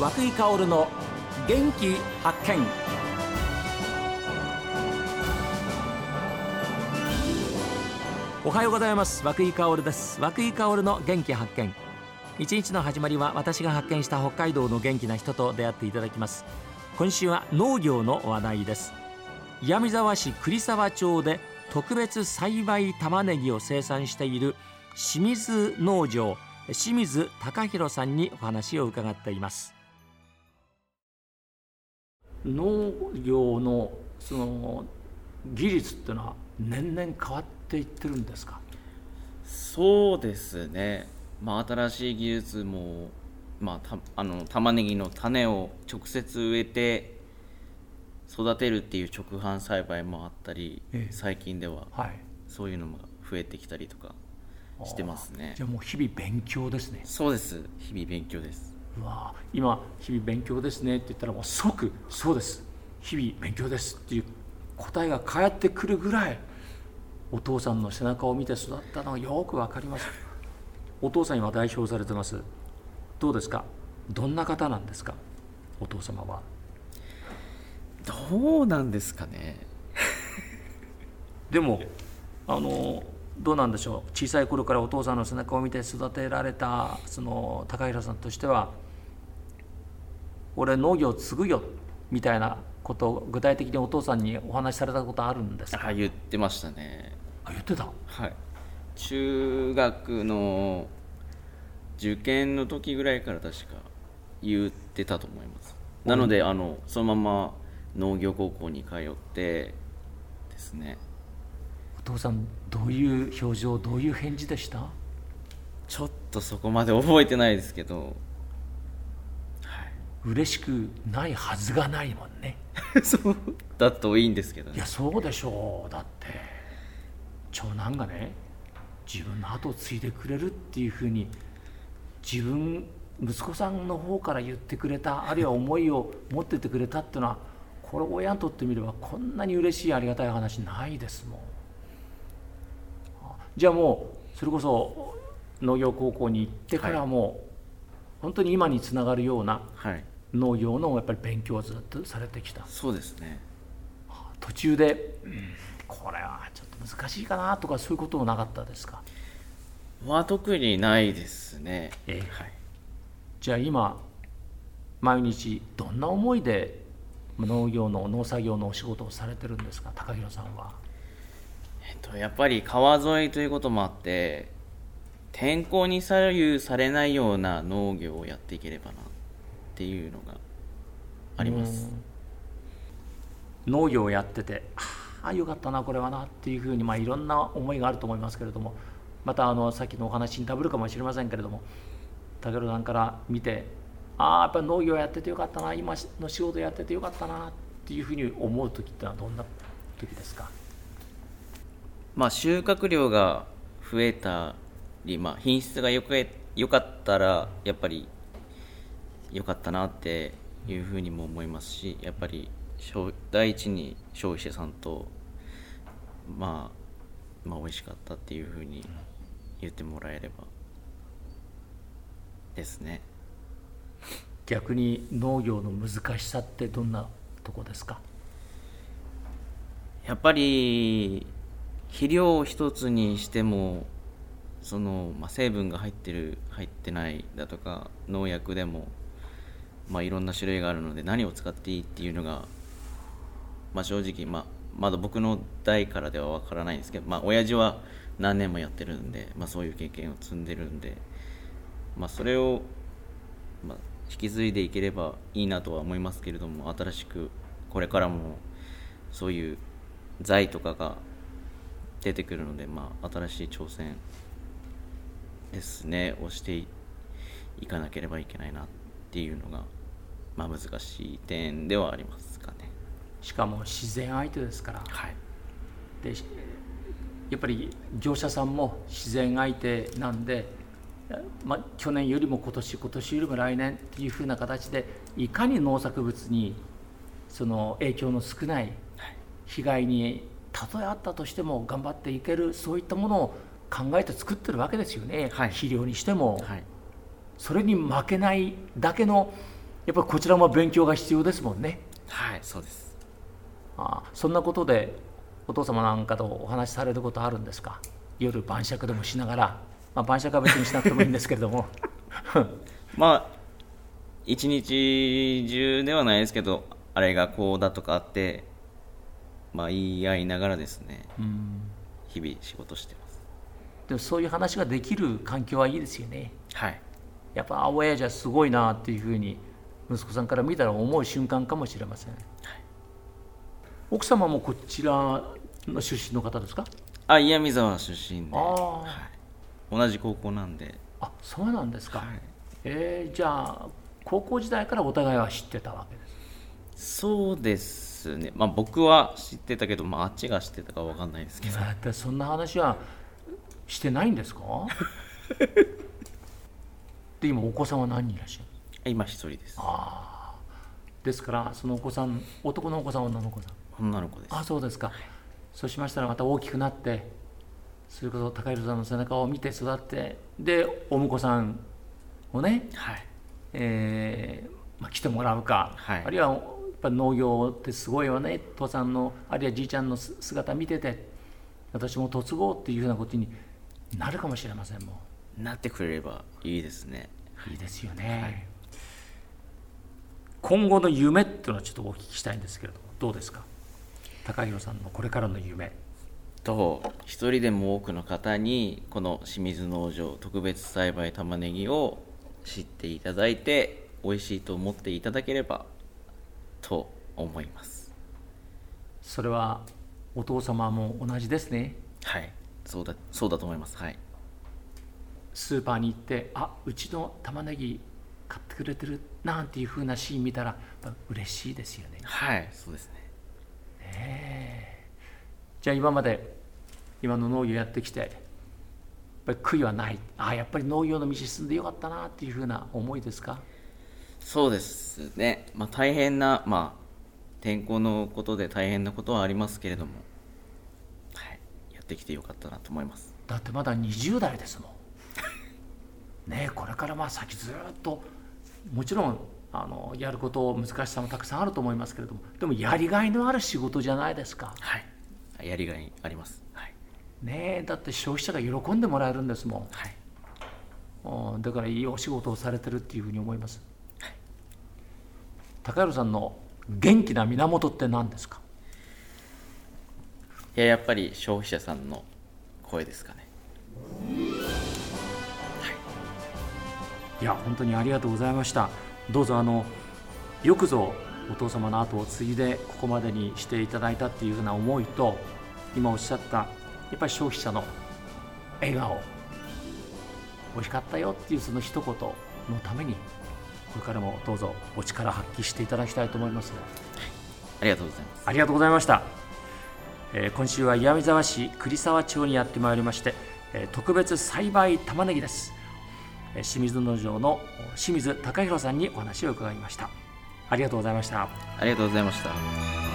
和久井薫の元気発見。おはようございます。和久井薫です。和久井薫の元気発見。一日の始まりは私が発見した北海道の元気な人と出会っていただきます。今週は農業の話題です。岩見沢市栗沢町で特別栽培玉ねぎを生産している清水農場清水隆弘さんにお話を伺っています。農業のその技術っていうのは年々変わっていってるんですか？そうですね、まあ、新しい技術も、まあ、たあの玉ねぎの種を直接植えて育てるっていう直販栽培もあったり、ええ。最近でははい。そういうのも増えてきたりとかしてますね。じゃあもう日々勉強ですね。そうです。日々勉強ですうわ今日々勉強ですねって言ったらもう即そうです。日々勉強ですっていう答えが返ってくるぐらいお父さんの背中を見て育ったのがよくわかります。お父さん今代表されてます。どうですか？どんな方なんですか？お父様は。どうなんですかね。でもあのどうなんでしょう？小さい頃からお父さんの背中を見て育てられたその高平さんとしては俺農業継ぐよみたいなことを具体的にお父さんにお話しされたことあるんですか？あ言ってましたね。あ言ってた？はい。中学の受験の時ぐらいから確か言ってたと思います。なのであのそのまま農業高校に通ってですね。お父さんどういう表情どういう返事でした？ちょっとそこまで覚えてないですけど。はい。嬉しくないはずがないもんね。そうだといいんですけどね。いやそうでしょう。だって長男がね自分の後を継いでくれるっていうふうに自分息子さんの方から言ってくれたあるいは思いを持っててくれたっていうのはこれ親にとってみればこんなに嬉しいありがたい話ないですもん。あじゃあもうそれこそ農業高校に行ってからも、本当に今につながるようなはい。農業のやっぱり勉強をずっとされてきた。そうですね。途中で、うん。これはちょっと難しいかなとかそういうこともなかったですか？は特にないですね。ええ。はい。じゃあ今毎日どんな思いで農業の農作業のお仕事をされてるんですか？高弘さんはっと、やっぱり川沿いということもあって天候に左右されないような農業をやっていければなっていうのがあります。農業をやっててああよかったなこれはなっていうふうに、まあ、いろんな思いがあると思いますけれどもまたあのさっきのお話にダブるかもしれませんけれども高弘さんから見てああやっぱり農業やっててよかったな今の仕事やっててよかったなっていうふうに思う時ってのはどんな時ですか？まあ収穫量が増えたり、まあ、品質がよくよかったらやっぱり良かったなっていうふうにも思いますしやっぱり消第一に消費者さんと、まあ、まあ美味しかったっていうふうに言ってもらえればですね。逆に農業の難しさってどんなとこですか？やっぱり肥料一つにしてもその、まあ、成分が入ってる入ってないだとか農薬でも、まあ、いろんな種類があるので何を使っていいっていうのが、まあ、正直、まあ、まだ僕の代からでは分からないんですけど、まあ、親父は何年もやってるんで、まあ、そういう経験を積んでるんで、まあ、それを、まあ、引き継いでいければいいなとは思いますけれども新しくこれからもそういう財とかが出てくるので、まあ、新しい挑戦ですねをしていいかなければいけないなっていうのが、まあ、難しい点ではありますかね。しかも自然相手ですから。はい、でしやっぱり業者さんも自然相手なんで、まあ、去年よりも今年今年よりも来年っていうふうな形でいかに農作物にその影響の少ない。被害にたとえあったとしても頑張っていけるそういったものを考えて作ってるわけですよね、はい。肥料にしても、はい。それに負けないだけのやっぱりこちらも勉強が必要ですもんね。はいそうです。あそんなことでお父様なんかとお話しされることあるんですか？夜晩酌でもしながら、まあ、晩酌は別にしなくてもいいんですけれども。まあ一日中ではないですけどあれがこうだとかあってまあ言い合いながらですね日々仕事してます。でもそういう話ができる環境はいいですよね。はい。やっぱあ親父はすごいなっていうふうに息子さんから見たら思う瞬間かもしれません、奥様もこちらの出身の方ですか？あ岩見沢出身で、はい、同じ高校なんで。あそうなんですか、はい。えーじゃあ高校時代からお互いは知ってたわけです。そうですね。まあ僕は知ってたけど、まあ、あっちが知ってたかわかんないですけど。だってそんな話はしてないんですか？で今お子さんは何人いらっしゃる？今一人です。ですからそのお子さん男のお子さん女のお子さん？女の子です。あそうですか、そうしましたらまた大きくなってそれこそ高弘さんの背中を見て育ってでお婿さんをね、はい。えーまあ、来てもらうか、はい。あるいはぱ農業ってすごいわね。父さんのあるいはじいちゃんのす姿見てて。私も嫁ごうっていうふうなことになるかもしれませんもなってくれればいいですね。んいいですよね、今後の夢っていうのはちょっとお聞きしたいんですけれどもどうですか？高弘さんのこれからの夢。と一人でも多くの方にこの清水農場特別栽培玉ねぎを知っていただいて美味しいと思っていただければと思います。それはお父様も同じですね。はい。そうだそうだと思います。はい。スーパーに行ってあうちの玉ねぎ買ってくれてるなんていうふうなシーン見たら嬉しいですよね。はいそうですね。じゃあ今まで今の農業やってきてやっぱり悔いはない。あやっぱり農業の道進んでよかったなっていうふうな思いですか？そうですね。まあ大変なまあ天候のことで大変なことはありますけれども。はい。やってきてよかったなと思います。だってまだ20代ですもん。ねえこれからまあ先ずっともちろんあのやること難しさもたくさんあると思いますけれどもでもやりがいのある仕事じゃないですか。はい。やりがいあります。はい。ねえだって消費者が喜んでもらえるんですもん。はい。うんだからいいお仕事をされてるっていうふうに思います、高弘さんの元気な源って何ですか？いややっぱり消費者さんの声ですかね。いや本当にありがとうございました。どうぞあのよくぞお父様の後を継いでここまでにしていただいたっていうふうな思いと今おっしゃったやっぱり消費者の笑顔美味しかったよっていうその一言のためにこれからもどうぞお力発揮していただきたいと思います。ありがとうございます。ありがとうございました、えー今週は岩見沢市栗沢町にやってまいりまして、えー特別栽培玉ねぎです、えー清水農場の清水隆弘さんにお話を伺いました。ありがとうございました。ありがとうございました